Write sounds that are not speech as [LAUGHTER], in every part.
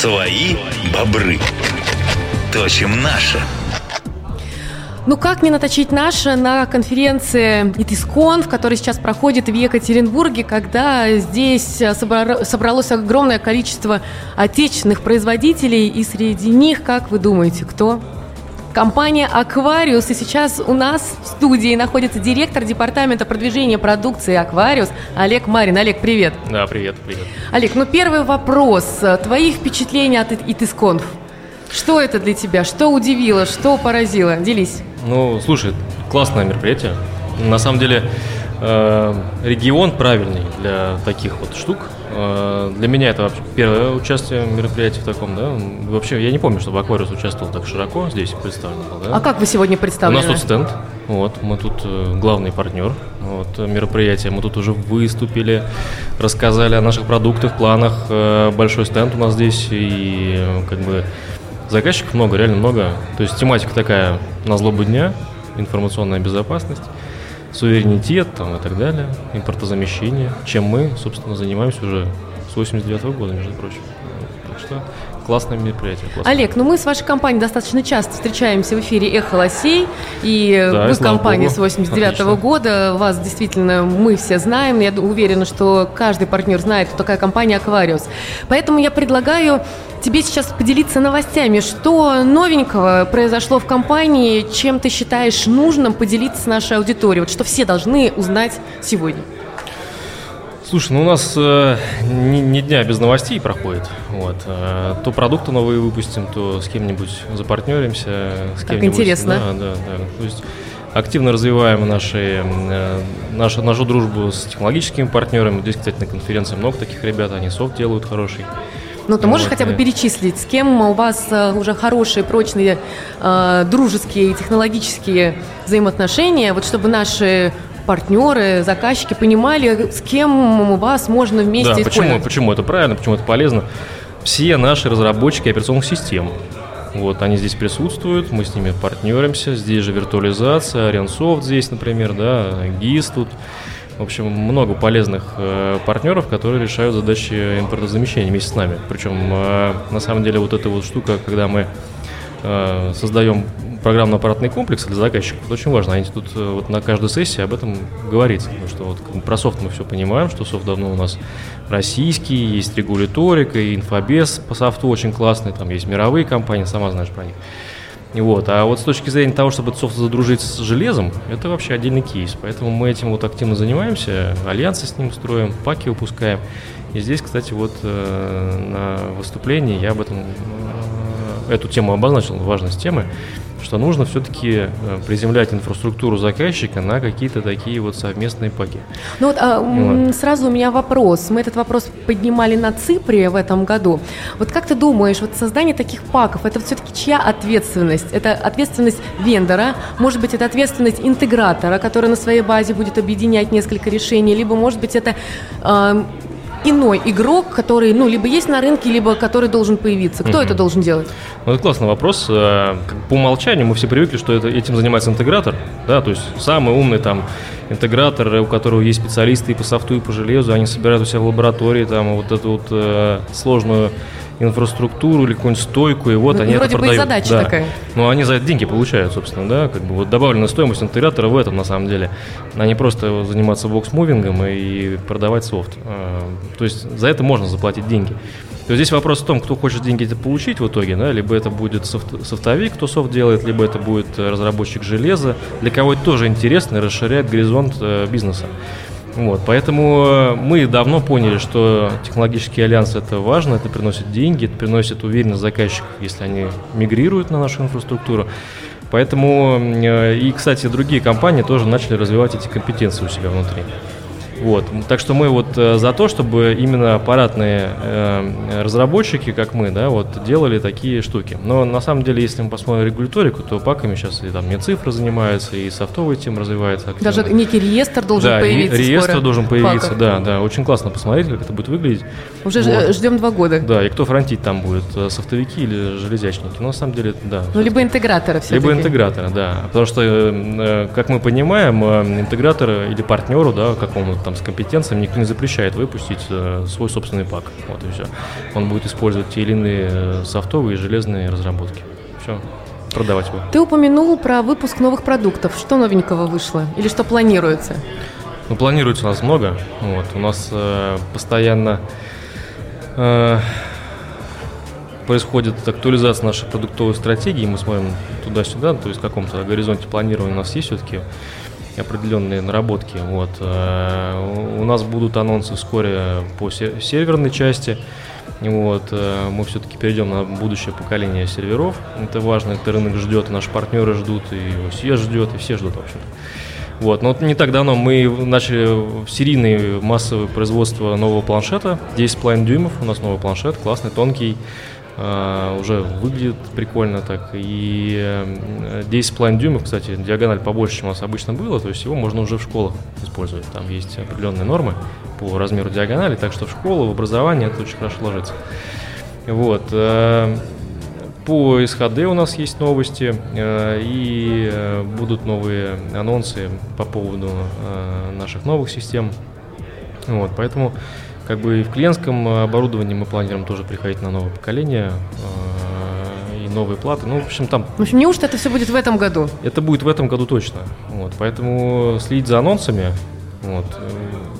Свои бобры. Точим наше. Ну как не наточить наше на конференции ИТИСКОН, которая сейчас проходит в Екатеринбурге, когда здесь собралось огромное количество отечественных производителей, и среди них, как вы думаете, кто? Компания «Аквариус». И сейчас у нас в студии находится директор департамента продвижения продукции «Аквариус» Олег Марин. Олег, привет. Да, привет, привет. Олег, ну первый вопрос. Твои впечатления от ИТИСКОНФ? Что это для тебя? Что удивило? Что поразило? Делись. Ну, слушай, классное мероприятие. На самом деле, э, регион правильный для таких вот штук. Э, для меня это вообще первое участие в мероприятии в таком, да. Вообще, я не помню, чтобы Аквариус участвовал так широко здесь представлен был, да. А как вы сегодня представлены? У нас тут стенд, вот, мы тут э, главный партнер вот, мероприятия. Мы тут уже выступили, рассказали о наших продуктах, планах. Э, большой стенд у нас здесь, и как бы Заказчиков много, реально много. То есть тематика такая на злобу дня, информационная безопасность, суверенитет там, и так далее, импортозамещение, чем мы, собственно, занимаемся уже с 89 -го года, между прочим. Так что классное мероприятие. Классное. Олег, ну мы с вашей компанией достаточно часто встречаемся в эфире «Эхо Лосей», и да, вы компания с 89 -го года, вас действительно мы все знаем, я уверена, что каждый партнер знает, кто такая компания «Аквариус». Поэтому я предлагаю тебе сейчас поделиться новостями, что новенького произошло в компании, чем ты считаешь нужным поделиться с нашей аудиторией, вот что все должны узнать сегодня. Слушай, ну у нас э, ни, ни дня без новостей проходит. Вот. Э, то продукты новые выпустим, то с кем-нибудь запартнеримся. С как интересно. Да, да, да. То есть активно развиваем наши, э, нашу, нашу дружбу с технологическими партнерами. Здесь, кстати, на конференции много таких ребят, они софт делают хороший. Ну, ты можешь вот, хотя бы перечислить, с кем у вас э, уже хорошие, прочные, э, дружеские, технологические взаимоотношения, вот чтобы наши партнеры, заказчики понимали, с кем вас можно вместе да, почему, почему это правильно, почему это полезно. Все наши разработчики операционных систем, вот, они здесь присутствуют, мы с ними партнеримся, здесь же виртуализация, Аренсофт здесь, например, да, ГИС тут. В общем, много полезных э, партнеров, которые решают задачи импортозамещения вместе с нами. Причем, э, на самом деле, вот эта вот штука, когда мы э, создаем программно-аппаратный комплекс для заказчиков, это очень важно. Они тут э, вот на каждой сессии об этом говорится. Потому что вот про софт мы все понимаем, что софт давно у нас российский, есть регуляторика, и инфобез по софту очень классный, там есть мировые компании, сама знаешь про них. Вот. А вот с точки зрения того, чтобы этот софт задружить с железом, это вообще отдельный кейс. Поэтому мы этим вот активно занимаемся, альянсы с ним строим, паки выпускаем. И здесь, кстати, вот э, на выступлении я об этом э, эту тему обозначил, важность темы что нужно все-таки э, приземлять инфраструктуру заказчика на какие-то такие вот совместные паки. Ну вот, а, вот сразу у меня вопрос. Мы этот вопрос поднимали на Ципре в этом году. Вот как ты думаешь, вот создание таких паков, это все-таки чья ответственность? Это ответственность вендора, может быть, это ответственность интегратора, который на своей базе будет объединять несколько решений, либо, может быть, это э, иной игрок, который, ну, либо есть на рынке, либо который должен появиться? Кто mm это должен делать? Ну, это классный вопрос. Э, по умолчанию мы все привыкли, что это, этим занимается интегратор, да, то есть самый умный там интегратор, у которого есть специалисты и по софту, и по железу, они собирают у себя в лаборатории там вот эту вот э, сложную инфраструктуру или какую-нибудь стойку, и вот ну, они вроде это продают. Бы и задача да. такая. Но они за это деньги получают, собственно, да, как бы вот добавленная стоимость интегратора в этом на самом деле, а не просто заниматься box-moving ом и продавать софт. А, то есть за это можно заплатить деньги. То есть здесь вопрос в том, кто хочет деньги это получить в итоге, да, либо это будет софт, софтовик, кто софт делает, либо это будет разработчик железа, для кого это тоже интересно и расширяет горизонт э, бизнеса. Вот, поэтому э, мы давно поняли, что технологический альянс это важно, это приносит деньги, это приносит уверенность заказчиков, если они мигрируют на нашу инфраструктуру. Поэтому э, и, кстати, другие компании тоже начали развивать эти компетенции у себя внутри. Вот. Так что мы вот э, за то, чтобы именно аппаратные э, разработчики, как мы, да, вот делали такие штуки. Но на самом деле, если мы посмотрим регуляторику, то паками сейчас и там не цифры занимаются, и софтовая тем развивается. Активно. Даже некий реестр должен да, появиться. Реестр скоро должен появиться, да, да. Очень классно посмотреть, как это будет выглядеть. Уже Вот. ждем два года. Да, и кто фронтить там будет, э, софтовики или железячники? Ну, на самом деле, да. Ну, либо интеграторы все Либо интеграторы, да. Потому что, э, как мы понимаем, э, интегратору или партнеру, да, какому-то там с компетенциями, никто не запрещает выпустить э, свой собственный пак. Вот и все. Он будет использовать те или иные э, софтовые и железные разработки. Все, продавать его. Ты упомянул про выпуск новых продуктов. Что новенького вышло? Или что планируется? Ну, планируется у нас много. Вот, у нас э, постоянно э, происходит актуализация нашей продуктовой стратегии. Мы смотрим туда-сюда, то есть в каком-то горизонте планирования у нас есть все-таки определенные наработки. Вот. э, У нас будут анонсы вскоре по се- серверной части. Вот. э, Мы все-таки перейдем на будущее поколение серверов. Это важно, это рынок ждет, наши партнеры ждут, и все ждет, и все ждут, в общем-то. Вот, но вот не так давно мы начали серийное массовое производство нового планшета, 10,5 дюймов, у нас новый планшет, классный, тонкий, уже выглядит прикольно так, и э, 10,5 дюймов, кстати, диагональ побольше, чем у нас обычно было, то есть его можно уже в школах использовать, там есть определенные нормы по размеру диагонали, так что в школу, в образование это очень хорошо ложится. Вот. э, По СХД у нас есть новости э, и э, будут новые анонсы по поводу э, наших новых систем. Вот, поэтому как бы и в клиентском оборудовании мы планируем тоже приходить на новое поколение э, и новые платы. Ну, в общем, там В общем, неужто это все будет в этом году? это будет в этом году точно. Вот, поэтому следить за анонсами. Вот, э,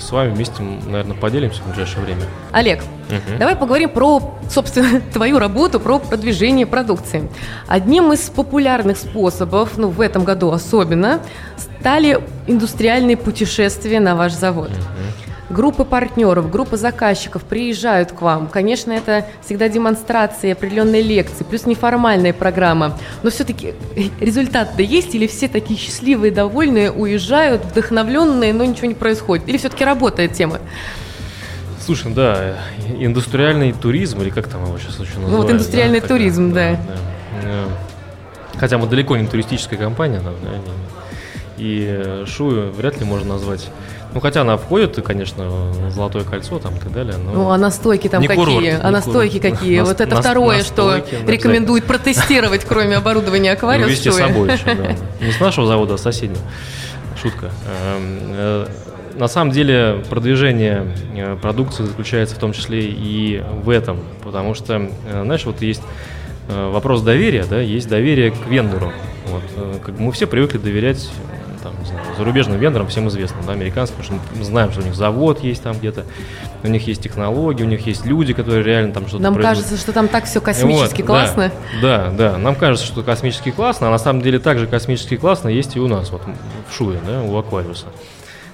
с вами вместе, наверное, поделимся в ближайшее время. Олег, Мгм. давай поговорим про, собственно, [LAUGHS] твою работу, про продвижение продукции. Одним из популярных способов, ну, в этом году особенно, стали индустриальные путешествия на ваш завод. Группы партнеров, группы заказчиков приезжают к вам. Конечно, это всегда демонстрации, определенные лекции, плюс неформальная программа. Но все-таки результат-то есть? Или все такие счастливые, довольные, уезжают, вдохновленные, но ничего не происходит? Или все-таки работает тема? Слушай, ну да, э, индустриальный туризм, или как там его сейчас еще называют? Ну, вот индустриальный такая, туризм, да. Э, Хотя мы далеко не туристическая компания, да, да, и- Шую вряд ли можно назвать. Ну, хотя она входит, конечно, в Золотое кольцо там и так далее. Но... Ну, а настойки там Не какие? курорт, а настойки курорт. какие? Нас- вот это нас- второе, что настойки, да, рекомендует протестировать, кроме оборудования аквариума. увезти с что собой еще, да. [LAUGHS] Не с нашего завода, а с соседнего. Шутка. Эм, э, На самом деле продвижение э, продукции заключается в том числе и в этом, потому что, э, знаешь, вот есть вопрос доверия, да, есть доверие к вендору. Вот, как мы все привыкли доверять там, не знаю, зарубежным вендорам, всем известным, да, американским, потому что мы знаем, что у них завод есть там где-то, у них есть технологии, у них есть люди, которые реально там что-то Нам производят. кажется, что там так все космически Вот, классно. Да, да, да. Нам кажется, что космически классно, а на самом деле также космически классно есть и у нас, вот в Шуе, да, у Аквариуса.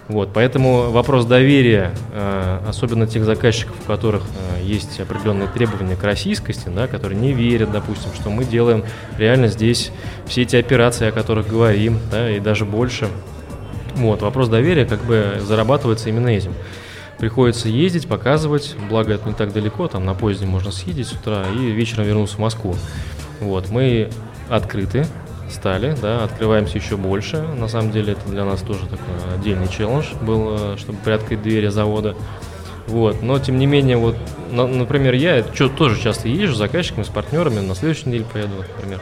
Вот, поэтому вопрос доверия, э, особенно тех заказчиков, у которых э, есть определенные требования к российскости, да, которые не верят, допустим, что мы делаем реально здесь все эти операции, о которых говорим, да, и даже больше. Вот, вопрос доверия как бы зарабатывается именно этим. Приходится ездить, показывать, благо это не так далеко, там на поезде можно съездить с утра и вечером вернуться в Москву. Вот, мы открыты, стали, да, открываемся еще больше. На самом деле это для нас тоже такой отдельный челлендж был, э, чтобы приоткрыть двери завода. Вот, но тем не менее, вот, на- например, я чё- тоже часто езжу с заказчиками, с партнерами, на следующей неделе поеду, например,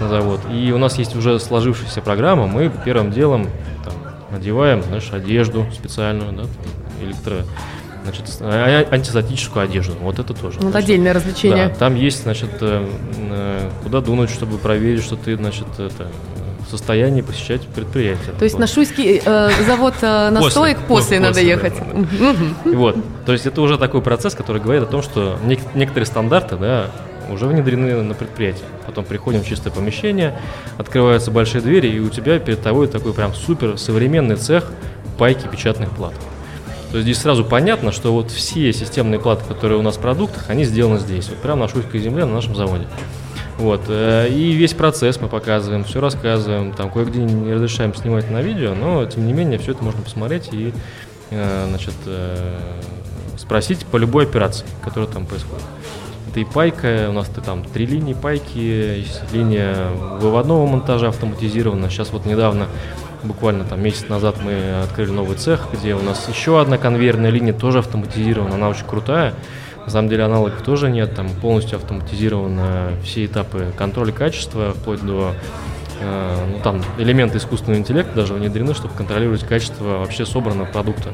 на завод. И у нас есть уже сложившаяся программа, мы первым делом там, надеваем, знаешь, одежду специальную, да, там, электро, значит, а- а- антистатическую одежду, вот это тоже. Вот значит, отдельное развлечение. да, там есть, значит, э, э, куда дунуть, чтобы проверить, что ты, значит, это, в состоянии посещать предприятие. То есть Вот. на Шуйский э, завод э, [LAUGHS] настоек после, После, надо после, ехать. да, да. Вот, то есть это уже такой процесс, который говорит о том, что нек- некоторые стандарты, да, уже внедрены на предприятие. Потом приходим в чистое помещение, открываются большие двери, и у тебя перед тобой такой прям супер современный цех пайки печатных плат. То есть здесь сразу понятно, что вот все системные платы, которые у нас в продуктах, они сделаны здесь, вот прямо на Шуйской земле, на нашем заводе. Вот, э, и весь процесс мы показываем, все рассказываем, там кое-где не разрешаем снимать на видео, но тем не менее все это можно посмотреть и, э, значит, э, спросить по любой операции, которая там происходит. Это и пайка, у нас там три линии пайки, линия выводного монтажа автоматизирована. Сейчас вот недавно, буквально там месяц назад мы открыли новый цех, где у нас еще одна конвейерная линия тоже автоматизирована, она очень крутая. На самом деле аналогов тоже нет, там полностью автоматизированы все этапы контроля качества, вплоть до ну, там элементы искусственного интеллекта даже внедрены, чтобы контролировать качество вообще собранного продукта.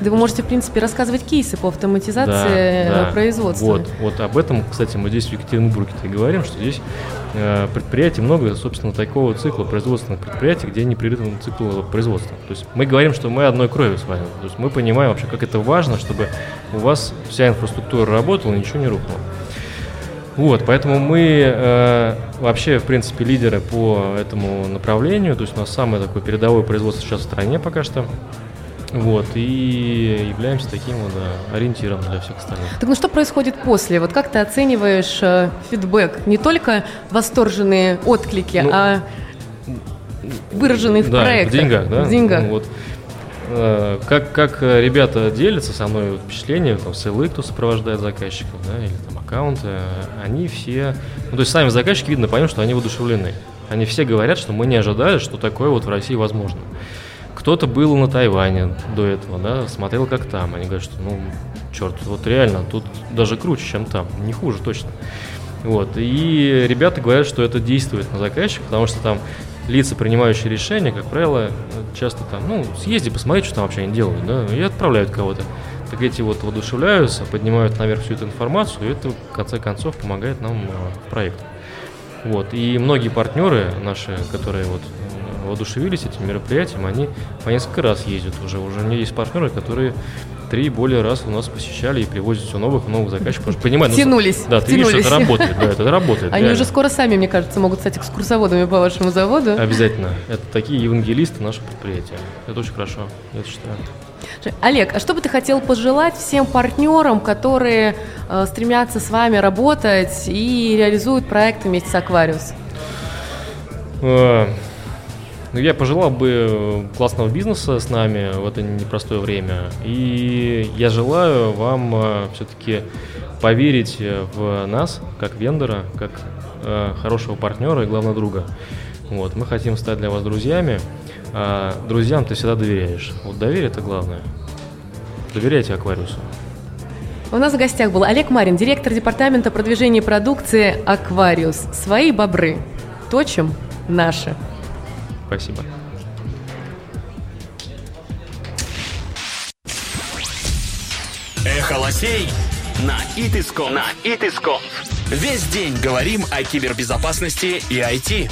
Да вы можете, в принципе, рассказывать кейсы по автоматизации да, да. производства. Вот, вот об этом, кстати, мы здесь в Екатеринбурге и говорим, что здесь э, предприятий много, собственно, такого цикла производственных предприятий, где непрерывный цикл производства. То есть мы говорим, что мы одной крови с вами. То есть мы понимаем вообще, как это важно, чтобы у вас вся инфраструктура работала, ничего не рухнуло. Вот, поэтому мы э, вообще, в принципе, лидеры по этому направлению. То есть у нас самое такое передовое производство сейчас в стране пока что. Вот, и являемся таким вот да, ориентиром для всех остальных. Так ну что происходит после? Вот как ты оцениваешь э, фидбэк? Не только восторженные отклики, ну, а выраженные в да, проектах. в деньгах, да? В деньгах. Ну, вот. Э, как, как ребята делятся со мной впечатлениями, там, ссылы, кто сопровождает заказчиков, да, или там аккаунты, они все, ну, то есть сами заказчики, видно, понятно, что они воодушевлены. Они все говорят, что мы не ожидали, что такое вот в России возможно. Кто-то был на Тайване до этого, да, смотрел, как там. Они говорят, что, ну, черт, вот реально, тут даже круче, чем там, не хуже точно. Вот. И ребята говорят, что это действует на заказчика, потому что там лица, принимающие решения, как правило, часто там, ну, съезди, посмотри, что там вообще они делают, да, и отправляют кого-то. Так эти вот воодушевляются, поднимают наверх всю эту информацию, и это, в конце концов, помогает нам э, в проекте. Вот. И многие партнеры наши, которые вот э, воодушевились этим мероприятием, они по несколько раз ездят уже. Уже у меня есть партнеры, которые три более раз у нас посещали и привозят все новых новых заказчиков, потому что понимают... Ну, тянулись. Да, ты тянулись. видишь, это работает, да, это работает. Они реально. уже скоро сами, мне кажется, могут стать экскурсоводами по вашему заводу. Обязательно. Это такие евангелисты нашего предприятия. Это очень хорошо, я считаю. Олег, а что бы ты хотел пожелать всем партнерам, которые э, стремятся с вами работать и реализуют проекты вместе с Аквариус? Э, ну, я пожелал бы классного бизнеса с нами в это непростое время. И я желаю вам э, все-таки поверить в нас, как вендора, как э, хорошего партнера и, главного друга. Вот. Мы хотим стать для вас друзьями. А друзьям ты всегда доверяешь. Вот доверие – это главное. Доверяйте Аквариусу. У нас в гостях был Олег Марин, директор департамента продвижения продукции «Аквариус». Свои бобры. Точим наши. Спасибо. Эхо лосей на Итиском. На Итиском. Весь день говорим о кибербезопасности и IT.